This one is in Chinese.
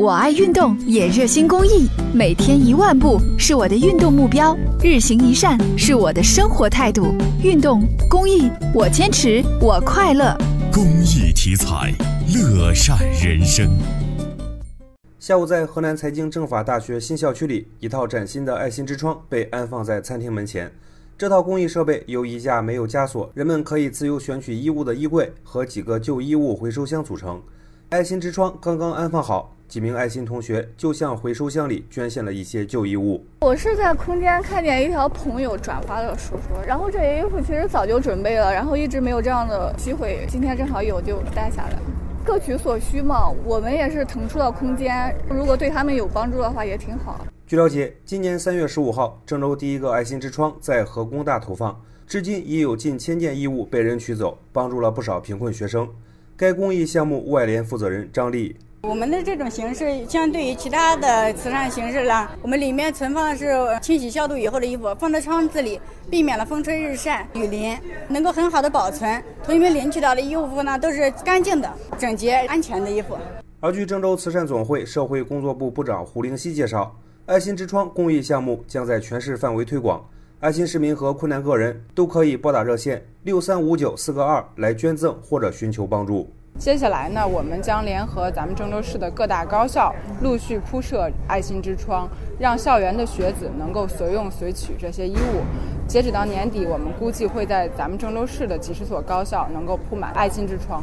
我爱运动，也热心公益。每天一万步是我的运动目标，日行一善是我的生活态度。运动公益，我坚持，我快乐。公益题材，乐善人生。下午，在河南财经政法大学新校区里，一套崭新的爱心之窗被安放在餐厅门前。这套公益设备由一架没有枷锁、人们可以自由选取衣物的衣柜和几个旧衣物回收箱组成。爱心之窗刚刚安放好，几名爱心同学就向回收箱里捐献了一些旧衣物。我是在空间看见一条朋友转发的说说，然后这些衣服其实早就准备了，然后一直没有这样的机会，今天正好有就带下来，各取所需嘛。我们也是腾出了空间，如果对他们有帮助的话也挺好。据了解，今年三月十五号，郑州第一个爱心之窗在河工大投放，至今已有近千件衣物被人取走，帮助了不少贫困学生。该公益项目外联负责人张丽：我们的这种形式，相对于其他的慈善形式呢，我们里面存放的是清洗消毒以后的衣服，放在窗子里，避免了风吹日晒雨淋，能够很好的保存。同学们领取到的衣服呢，都是干净的、整洁、安全的衣服。而据郑州慈善总会社会工作部部长胡灵溪介绍，爱心之窗公益项目将在全市范围推广，爱心市民和困难个人都可以拨打热线六三五九四个二来捐赠或者寻求帮助。接下来呢，我们将联合咱们郑州市的各大高校，陆续铺设爱心之窗，让校园的学子能够随用随取这些衣物。截止到年底，我们估计会在咱们郑州市的几十所高校能够铺满爱心之窗。